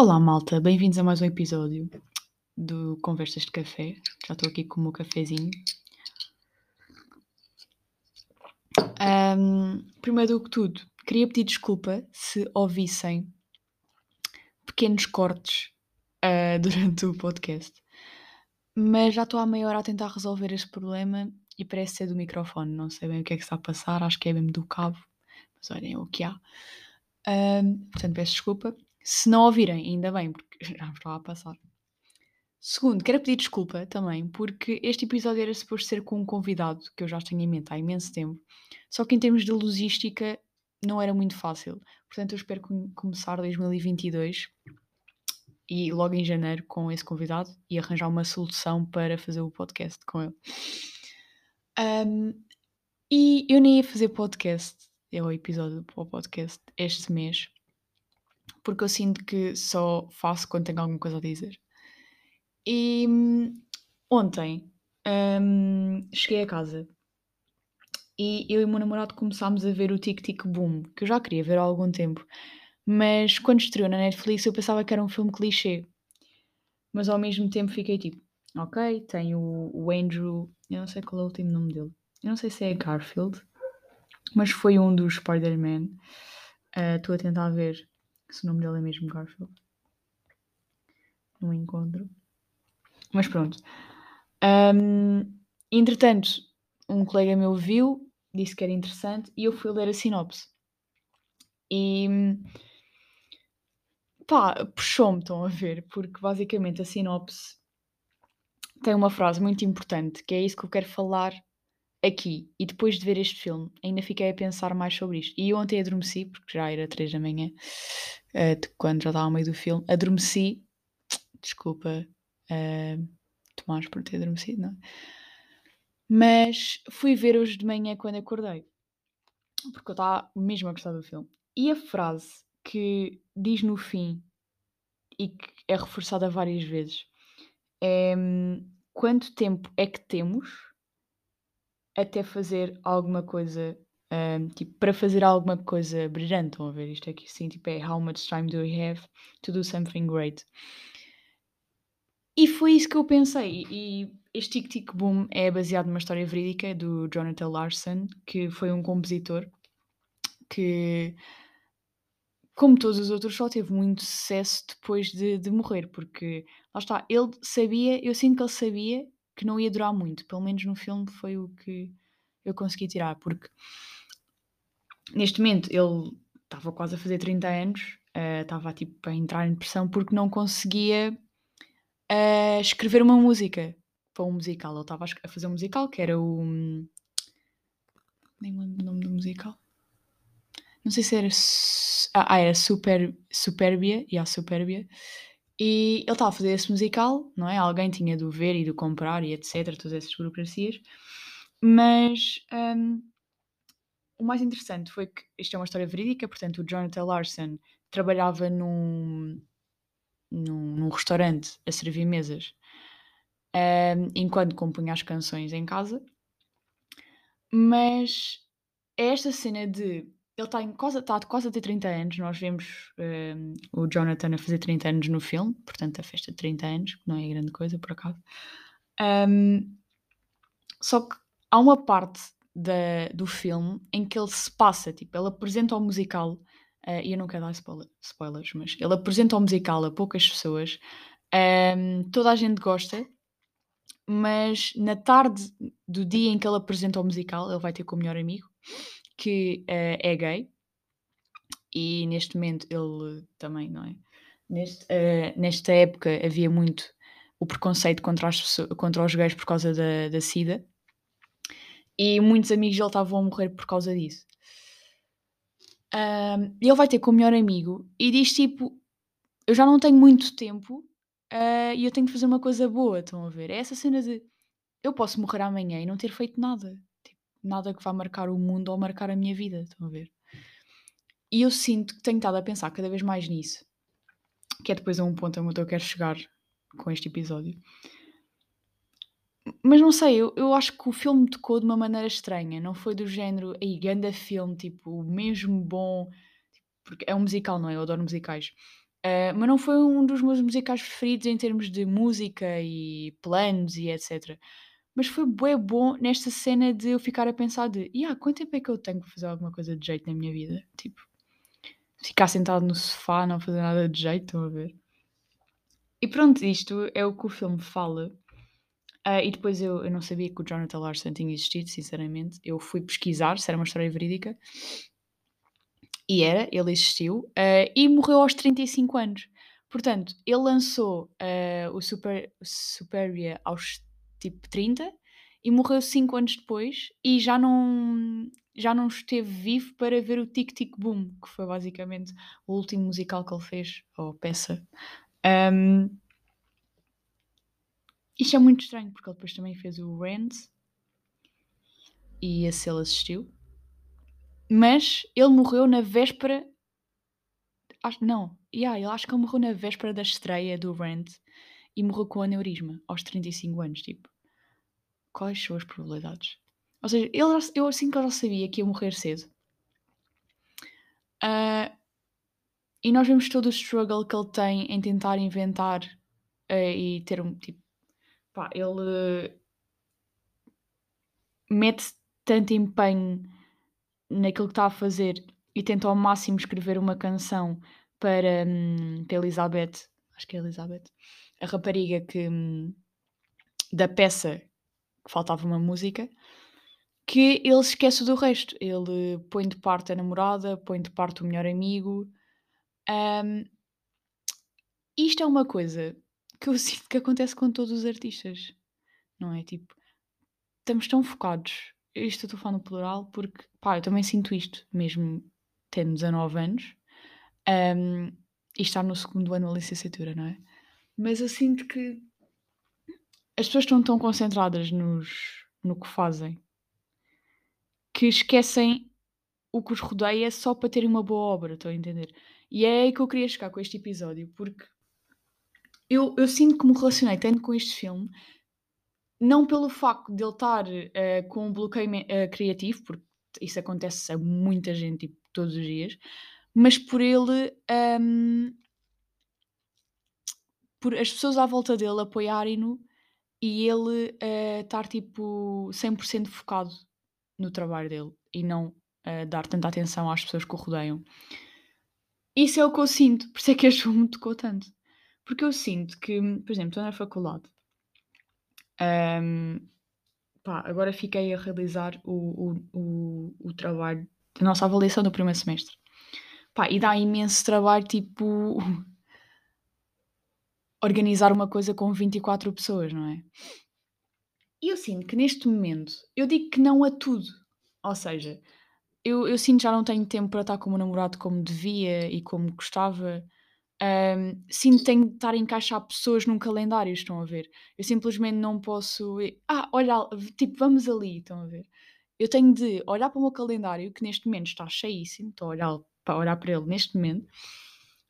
Olá, malta, bem-vindos a mais um episódio do Conversas de Café. Já estou aqui com o meu cafezinho. Ahm, primeiro do que tudo, queria pedir desculpa se ouvissem pequenos cortes ah, durante o podcast, mas já estou há meia hora a tentar resolver este problema e parece ser do microfone. Não sei bem o que é que está a passar, acho que é mesmo do cabo, mas olhem o que há. Ahm, portanto, peço desculpa. Se não ouvirem, ainda bem, porque já estava a passar. Segundo, quero pedir desculpa também, porque este episódio era suposto ser com um convidado que eu já tenho em mente há imenso tempo, só que em termos de logística não era muito fácil. Portanto, eu espero com- começar 2022 e logo em janeiro com esse convidado e arranjar uma solução para fazer o podcast com ele. Ahm, e eu nem ia fazer podcast, é o episódio para o podcast este mês, porque eu sinto que só faço quando tenho alguma coisa a dizer. E ontem hum, cheguei a casa e eu e o meu namorado começámos a ver o Tic Tic Boom, que eu já queria ver há algum tempo, mas quando estreou na Netflix eu pensava que era um filme clichê, mas ao mesmo tempo fiquei tipo, ok, tem o, o Andrew, eu não sei qual é o último nome dele, eu não sei se é Garfield, mas foi um dos Spider-Man. Ah, Estou a tentar ver se o nome dele é mesmo Garfield. Não encontro. Mas pronto. Ahm, entretanto, um colega meu viu, disse que era interessante e eu fui ler a sinopse. E pá, puxou-me, estão a ver, porque basicamente a sinopse tem uma frase muito importante, que é isso que eu quero falar aqui. E depois de ver este filme, ainda fiquei a pensar mais sobre isto. E ontem adormeci, porque já era 3 da manhã, de quando já estava ao meio do filme, adormeci. Desculpa, eh, Tomás, por ter adormecido, não é? Mas fui ver hoje de manhã quando acordei, porque eu estava mesmo a gostar do filme. E a frase que diz no fim e que é reforçada várias vezes é quanto tempo é que temos até fazer alguma coisa, hum, tipo, para fazer alguma coisa brilhante, estão a ver? Isto aqui sim, tipo, é how much time do we have to do something great? E foi isso que eu pensei. E este Tic Tic Boom é baseado numa história verídica do Jonathan Larson, que foi um compositor que, como todos os outros, só teve muito sucesso depois de, de morrer, porque lá está, ele sabia, eu sinto que ele sabia que não ia durar muito, pelo menos no filme foi o que eu consegui tirar, porque neste momento ele estava quase a fazer 30 anos, eh, estava tipo a entrar em depressão porque não conseguia eh, escrever uma música para um musical. Ele estava a fazer um musical que era o. Nem me lembro o nome do musical. Não sei se era. Ah, ah, era Super, Superbia. E a Superbia. E ele estava a fazer esse musical, não é? Alguém tinha de o ver e de o comprar e etc. Todas essas burocracias. Mas. hum, o mais interessante foi que isto é uma história verídica, portanto, o Jonathan Larson trabalhava num, num, num restaurante a servir mesas hum, enquanto compunha as canções em casa. Mas é esta cena de. Ele está quase, tá quase a ter 30 anos. Nós vemos hum, o Jonathan a fazer 30 anos no filme, portanto, a festa de 30 anos, que não é grande coisa, por acaso. Hum, só que há uma parte da- do filme em que ele se passa, tipo, ele apresenta o musical, eh, e eu não quero dar spoiler- spoilers, mas ele apresenta o musical a poucas pessoas, hum, toda a gente gosta, mas na tarde do dia em que ele apresenta o musical, ele vai ter com o melhor amigo, que eh, é gay, e neste momento ele também, não é? Neste, eh, nesta época havia muito o preconceito contra, as contra os gays por causa da, da SIDA, e muitos amigos dele estavam a morrer por causa disso. E ele vai ter com o melhor amigo e diz tipo: Eu já não tenho muito tempo ah, e eu tenho que fazer uma coisa boa. Estão a ver? É essa cena de eu posso morrer amanhã e não ter feito nada. Nada que vá marcar o mundo ou marcar a minha vida. Estão a ver? E eu sinto que tenho estado a pensar cada vez mais nisso. Que é depois a um ponto onde eu quero chegar com este episódio. Mas não sei, eu, eu acho que o filme me tocou de uma maneira estranha. Não foi do género, aí, ganda filme, tipo, mesmo bom. Porque é um musical, não é? Eu adoro musicais. Ah, mas não foi um dos meus musicais preferidos em termos de música e planos e etc. Mas foi bué bom nesta cena de eu ficar a pensar de: "Ya, quanto tempo é que eu tenho para fazer alguma coisa de jeito na minha vida?" Tipo, ficar sentado no sofá, não fazer nada de jeito, estão a ver? E pronto, isto é o que o filme fala. Ah, e depois eu eu não sabia que o Jonathan Larson tinha existido, sinceramente. Eu fui pesquisar se era uma história verídica e era, ele existiu, ah, e morreu aos 35 anos. Portanto, ele lançou, ah, o Super Superia aos, tipo, 30 e morreu 5 anos depois e já não já não esteve vivo para ver o Tic Tic Boom, que foi basicamente o último musical que ele fez, ou peça. Hum isto é muito estranho, porque ele depois também fez o Rent e esse ele assistiu. Mas ele morreu na véspera acho não, yeah, ele acho que ele morreu na véspera da estreia do Rent e morreu com aneurisma aos 35 anos, tipo, quais são as probabilidades? Ou seja, ele eu assim que eu já sabia que ia morrer cedo. Ah, e nós vemos todo o struggle que ele tem em tentar inventar, ah, e ter um tipo, pá, ele mete tanto empenho naquilo que está a fazer e tenta ao máximo escrever uma canção para, hum, para Elizabeth, acho que é Elizabeth, a rapariga que hum, da peça que faltava uma música, que ele esquece do resto. Ele põe de parte a namorada, põe de parte o melhor amigo. Hum, isto é uma coisa que eu sinto que acontece com todos os artistas, não é? Tipo, estamos tão focados. Isto eu estou falando plural porque, pá, eu também sinto isto, mesmo tendo 19 anos, hum, e estar no segundo ano da licenciatura, não é? Mas eu sinto que as pessoas estão tão concentradas nos, no que fazem que esquecem o que os rodeia só para terem uma boa obra, estão a entender? E é aí que eu queria chegar com este episódio, porque eu, eu sinto que me relacionei tanto com este filme, não pelo facto de ele estar eh, com um bloqueio eh, criativo, porque isso acontece a muita gente tipo, todos os dias, mas por ele. hum, por as pessoas à volta dele apoiarem-no e ele eh, estar tipo 100% focado no trabalho dele e não eh, dar tanta atenção às pessoas que o rodeiam. Isso é o que eu sinto, por isso é que este filme me tocou tanto. Porque eu sinto que, por exemplo, estou na faculdade, hum, pá, agora fiquei a realizar o, o, o, o trabalho, a nossa avaliação do primeiro semestre. Pá, e dá imenso trabalho, tipo, organizar uma coisa com 24 pessoas, não é? E eu sinto que neste momento eu digo que não a tudo. Ou seja, eu, eu sinto já não tenho tempo para estar com o meu namorado como devia e como gostava. Ahm, sinto que tenho de estar a encaixar pessoas num calendário, estão a ver? Eu simplesmente não posso. ir, Ah, olha, tipo, vamos ali, estão a ver? Eu tenho de olhar para o meu calendário, que neste momento está cheíssimo, estou a olhar para, olhar para ele neste momento,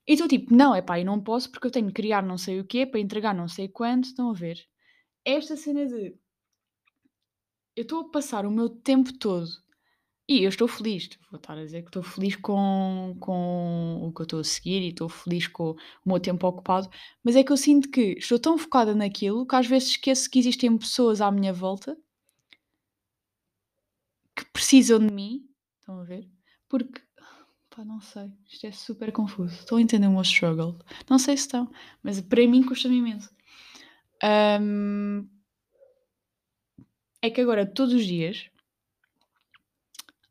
e estou tipo, não, é pá, eu não posso porque eu tenho de criar não sei o quê para entregar não sei quanto, estão a ver? Esta cena de eu estou a passar o meu tempo todo e eu estou feliz, vou estar a dizer que estou feliz com, com o que eu estou a seguir e estou feliz com o meu tempo ocupado, mas é que eu sinto que estou tão focada naquilo que às vezes esqueço que existem pessoas à minha volta que precisam de mim, estão a ver? Porque, pá, não sei, isto é super confuso. Estou a entender o meu struggle. Não sei se estão, mas para mim custa-me imenso. Ahm, é que agora, todos os dias,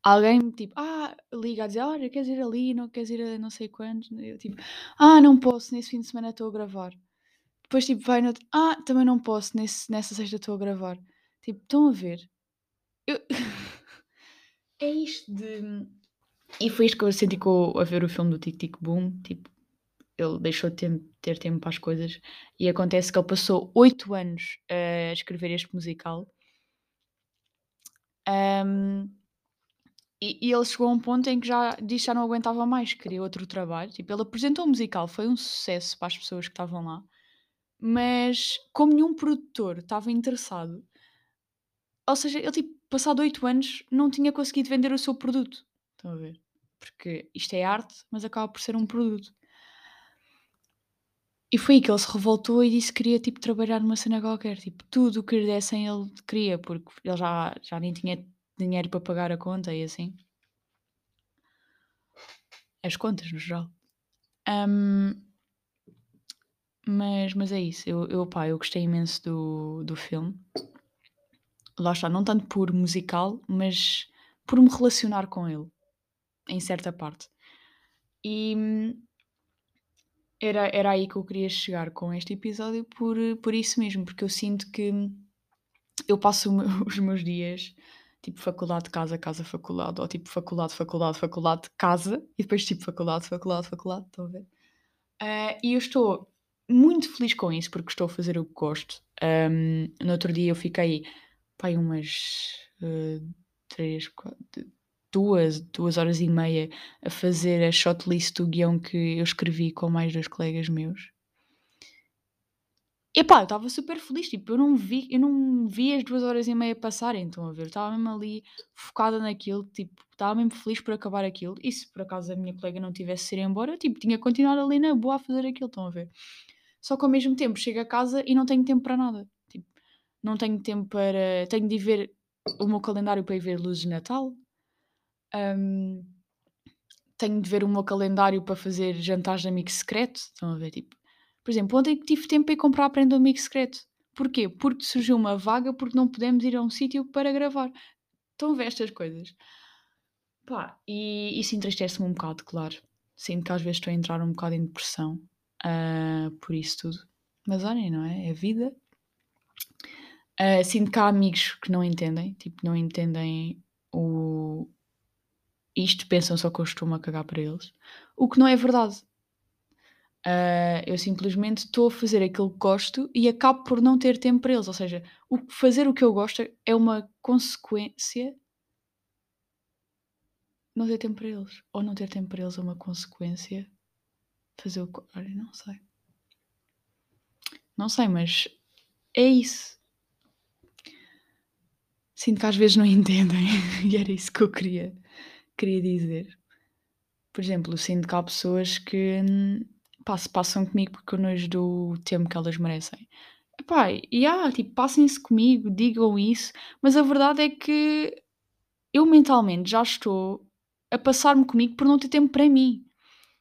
alguém me tipo, ah, liga a dizer, olha, queres ir ali, não queres ir a não sei quantos? Eu tipo, ah, não posso, nesse fim de semana estou a gravar. Depois tipo, vai no outro, ah, também não posso, nesse, nessa sexta estou a gravar. Tipo, estão a ver? Eu... é isto de. E foi isto que eu senti com, a ver o filme do Tic Tic Boom. Tipo, ele deixou de ter, ter tempo para as coisas. E acontece que ele passou oito anos a escrever este musical. Ahm, e, e ele chegou a um ponto em que já disse já não aguentava mais, queria outro trabalho. Tipo, ele apresentou o musical, foi um sucesso para as pessoas que estavam lá. Mas como nenhum produtor estava interessado, ou seja, ele tipo, passado oito anos, não tinha conseguido vender o seu produto. Estão a ver? Porque isto é arte, mas acaba por ser um produto. E foi aí que ele se revoltou e disse que queria, tipo, trabalhar numa cena qualquer, tipo, tudo o que lhe dessem ele queria, porque ele já já nem tinha dinheiro para pagar a conta e assim. As contas, no geral. Hum, mas mas é isso, eu eu, pá, eu gostei imenso do do filme. Lá está, não tanto por musical, mas por me relacionar com ele, em certa parte. E hum, era era aí que eu queria chegar com este episódio por por isso mesmo, porque eu sinto que eu passo os meus dias, tipo faculdade, casa, casa, faculdade, ou tipo faculdade, faculdade, faculdade, casa, e depois tipo faculdade, faculdade, faculdade, estão a ver? Ah, e eu estou muito feliz com isso, porque estou a fazer o que gosto. Hum, no outro dia eu fiquei, pá, aí umas, hã, 3, 4, 2, 2 horas e meia a fazer a shortlist do guião que eu escrevi com mais 2 colegas meus. Epá, eu estava super feliz, tipo, eu não vi eu não vi as 2 horas e meia passarem, estão a ver? Eu estava mesmo ali focada naquilo, tipo, estava mesmo feliz por acabar aquilo, e se por acaso a minha colega não tivesse ir embora, tipo, tinha continuado ali na boa a fazer aquilo, estão a ver? Só que ao mesmo tempo chego a casa e não tenho tempo para nada, tipo, não tenho tempo para tenho de ver o meu calendário para ir ver luzes de Natal, hum, tenho de ver o meu calendário para fazer jantares de amigo secreto, estão a ver? Tipo, por exemplo, ontem tive tempo para ir comprar a prenda do amigo secreto. Porquê? Porque surgiu uma vaga, porque não podemos ir a um sítio para gravar. Estão a ver estas coisas? Pá, e isso entristece-me um bocado, claro. Sinto que às vezes estou a entrar um bocado em depressão ah, por isso tudo. Mas olhem, não é? É vida. Ah, sinto que há amigos que não entendem, tipo, não entendem o isto, pensam só que eu estou-me a cagar para eles, o que não é verdade. Ah, eu simplesmente estou a fazer aquilo que gosto e acabo por não ter tempo para eles, ou seja, o fazer o que eu gosto é uma consequência não ter tempo para eles, ou não ter tempo para eles é uma consequência fazer o que olha, não sei. Não sei, mas é isso. Sinto que às vezes não entendem e era isso que eu queria queria dizer. Por exemplo, eu sinto que há pessoas que, passam comigo porque eu não lhes dou o tempo que elas merecem. Epá, e há, tipo, passem-se comigo, digam isso, mas a verdade é que eu mentalmente já estou a passar-me comigo por não ter tempo para mim.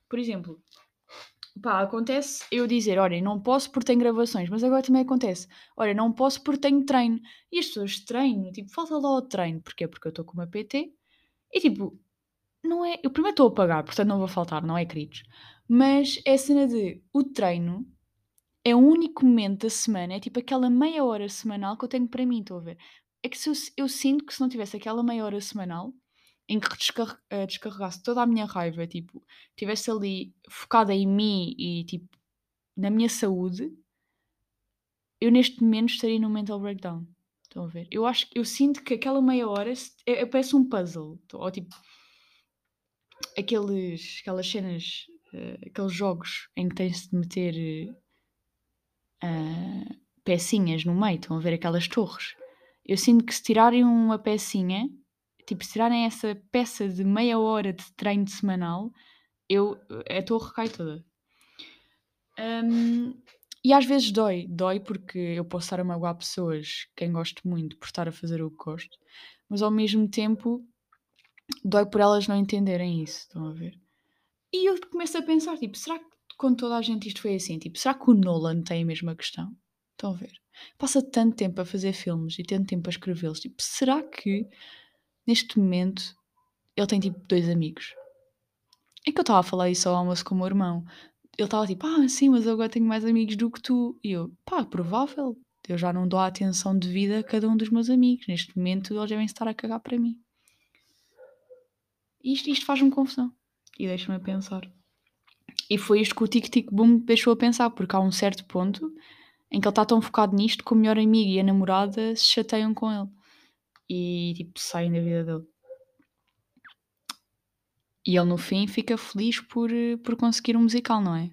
Por exemplo, pá, acontece eu dizer, olha, não posso porque tenho gravações, mas agora também acontece, olha, não posso porque tenho treino. E as pessoas treino, tipo, falta lá o treino. Porquê? Porque eu estou com uma PT e tipo, não é. Eu primeiro estou a pagar, portanto não vou faltar, não é, queridos? Mas é a cena de o treino é o único momento da semana, é tipo aquela meia hora semanal que eu tenho para mim, estou a ver? É que se eu, eu sinto que se não tivesse aquela meia hora semanal em que descar eh, descarregasse toda a minha raiva, tipo, estivesse ali focada em mim e tipo na minha saúde, eu neste momento estaria num mental breakdown. Estão a ver? Eu acho eu sinto que aquela meia hora é, é- parece um puzzle. Ou tipo, aqueles, aquelas cenas, eh, aqueles jogos em que tens de meter ah, pecinhas no meio, estão a ver aquelas torres. Eu sinto que se tirarem uma pecinha, tipo, se tirarem essa peça de meia hora de treino semanal, eu, a torre cai toda. Hum, e às vezes dói, dói porque eu posso estar a magoar pessoas, quem gosto muito, por estar a fazer o que gosto, mas ao mesmo tempo dói por elas não entenderem isso, estão a ver? E eu começo a pensar, tipo, será que com toda a gente isto foi assim? Tipo, será que o Nolan tem a mesma questão? Estão a ver? Passa tanto tempo a fazer filmes e tanto tempo a escrevê-los. Tipo, será que neste momento ele tem tipo dois amigos? É que eu estava a falar isso ao almoço com o meu irmão. Ele estava tipo, ah, sim, mas agora tenho mais amigos do que tu. E eu, pá, provável. Eu já não dou a atenção devida a cada um dos meus amigos. Neste momento eles devem estar a cagar para mim. Isto, isto faz-me confusão. E deixa-me a pensar. E foi isto que o Tic Tic Boom deixou a pensar, porque há um certo ponto em que ele está tão focado nisto que o melhor amigo e a namorada se chateiam com ele. E tipo, saem da vida dele. E ele no fim fica feliz por, por conseguir um musical, não é?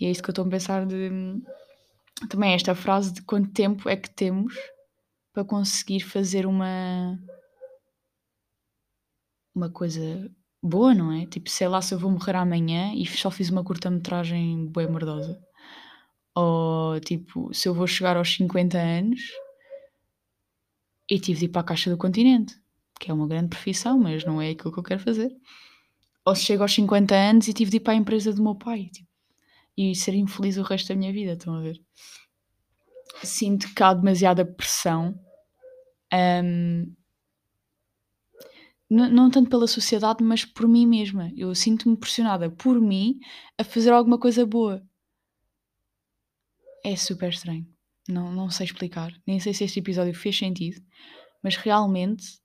E é isso que eu estou a pensar de. Também esta frase de quanto tempo é que temos para conseguir fazer uma. Uma coisa boa, não é? Tipo, sei lá se eu vou morrer amanhã e só fiz uma curta-metragem bem merdosa. Ou tipo, se eu vou chegar aos 50 anos e tive de ir para a Caixa do Continente, que é uma grande profissão, mas não é aquilo que eu quero fazer. Ou se chego aos 50 anos e tive de ir para a empresa do meu pai tipo, e ser infeliz o resto da minha vida, estão a ver? Sinto que há demasiada pressão. Um, não tanto pela sociedade, mas por mim mesma. Eu sinto-me pressionada por mim a fazer alguma coisa boa. É super estranho. Não, não sei explicar. Nem sei se este episódio fez sentido, mas realmente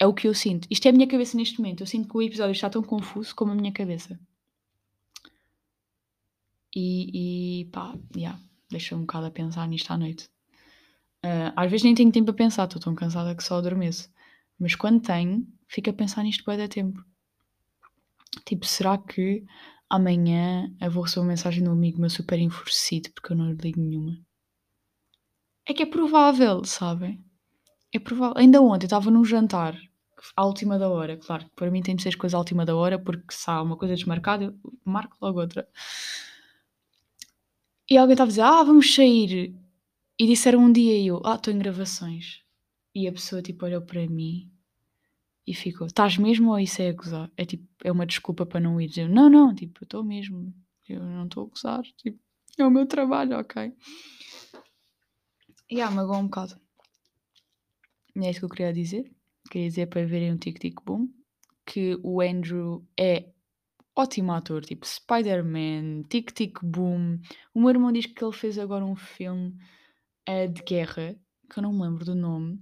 é o que eu sinto. Isto é a minha cabeça neste momento. Eu sinto que o episódio está tão confuso como a minha cabeça. E, e pá, yeah, deixa um bocado a pensar nisto à noite. Uh, às vezes nem tenho tempo a pensar, estou tão cansada que só adormeço. Mas quando tenho, fico a pensar nisto bem da tempo. Tipo, será que amanhã eu vou receber uma mensagem de um amigo meu super enfurecido porque eu não ligo nenhuma? É que é provável, sabem? É provável. Ainda ontem eu estava num jantar à última da hora, claro, para mim tem de ser as coisas à última da hora, porque se há uma coisa desmarcada, eu marco logo outra. E alguém estava a dizer, ah, vamos sair. E disseram um dia e eu, ah, estou em gravações. E a pessoa tipo olhou para mim e ficou, estás mesmo ou isso é a gozar? É tipo, é uma desculpa para não ir. Eu, não, não, tipo, eu estou mesmo. Eu não estou a gozar. Tipo, é o meu trabalho, ok. E ah, magoou um bocado. E é isso que eu queria dizer. Queria dizer para verem um tic-tic-boom que o Andrew é ótimo ator, tipo Spider-Man, tic-tic-boom. O meu irmão diz que ele fez agora um filme uh, de guerra, que eu não me lembro do nome.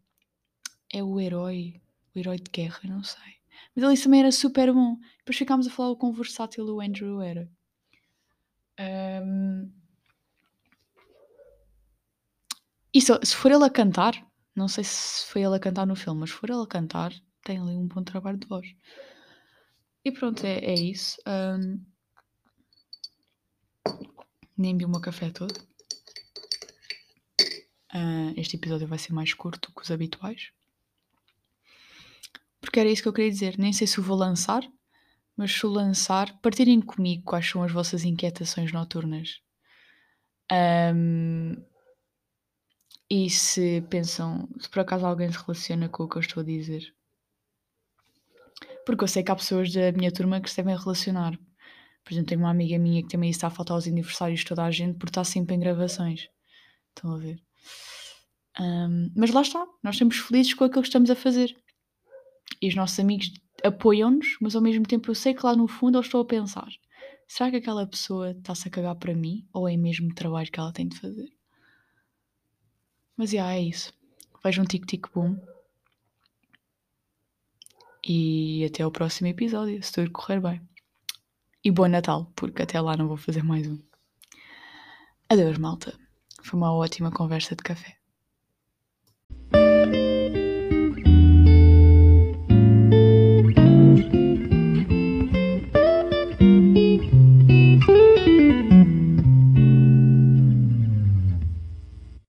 É o herói, o herói de guerra, não sei. Mas ele também era super bom. Depois ficámos a falar o quão versátil o Andrew era. Um... E se, se for ele a cantar, não sei se foi ele a cantar no filme, mas se for ele a cantar, tem ali um bom trabalho de voz. E pronto, é, é isso. Um, nem vi o meu café todo. Uh, este episódio vai ser mais curto que os habituais. Porque era isso que eu queria dizer. Nem sei se o vou lançar, mas se o lançar, partirem comigo quais são as vossas inquietações noturnas. Um, e se pensam, se por acaso alguém se relaciona com o que eu estou a dizer. Porque eu sei que há pessoas da minha turma que se devem relacionar. Por exemplo, tenho uma amiga minha que também está a faltar aos aniversários de toda a gente por estar sempre em gravações. Estão a ver? Um, mas lá está, nós estamos felizes com aquilo que estamos a fazer. E os nossos amigos apoiam-nos, mas ao mesmo tempo eu sei que lá no fundo eu estou a pensar: será que aquela pessoa está-se a cagar para mim ou é mesmo o trabalho que ela tem de fazer? Mas já é isso. Vejam um tic-tic-boom e até ao próximo episódio, se tudo correr bem. E bom Natal, porque até lá não vou fazer mais um. Adeus, malta. Foi uma ótima conversa de café.